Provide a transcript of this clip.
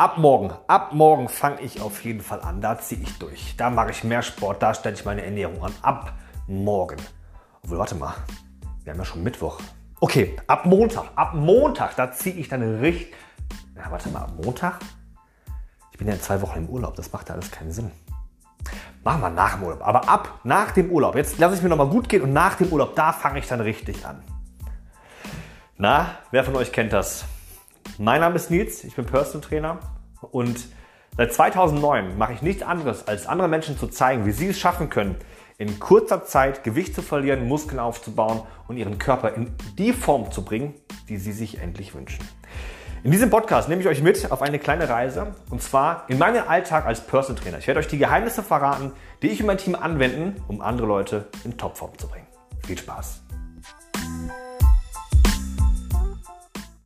Ab morgen, ab morgen fange ich auf jeden Fall an. Da ziehe ich durch. Da mache ich mehr Sport, da stelle ich meine Ernährung an. Ab morgen. Obwohl, warte mal. Wir haben ja schon Mittwoch. Okay, ab Montag. Ab Montag, da ziehe ich dann richtig. Ja, warte mal, ab Montag? Ich bin ja in zwei Wochen im Urlaub. Das macht ja alles keinen Sinn. Machen wir nach dem Urlaub. Aber ab nach dem Urlaub. Jetzt lasse ich mir nochmal gut gehen und nach dem Urlaub, da fange ich dann richtig an. Na, wer von euch kennt das? Mein Name ist Nils, ich bin Personal Trainer und seit 2009 mache ich nichts anderes, als anderen Menschen zu zeigen, wie sie es schaffen können, in kurzer Zeit Gewicht zu verlieren, Muskeln aufzubauen und ihren Körper in die Form zu bringen, die sie sich endlich wünschen. In diesem Podcast nehme ich euch mit auf eine kleine Reise und zwar in meinen Alltag als Personal Trainer. Ich werde euch die Geheimnisse verraten, die ich und mein Team anwenden, um andere Leute in Topform zu bringen. Viel Spaß!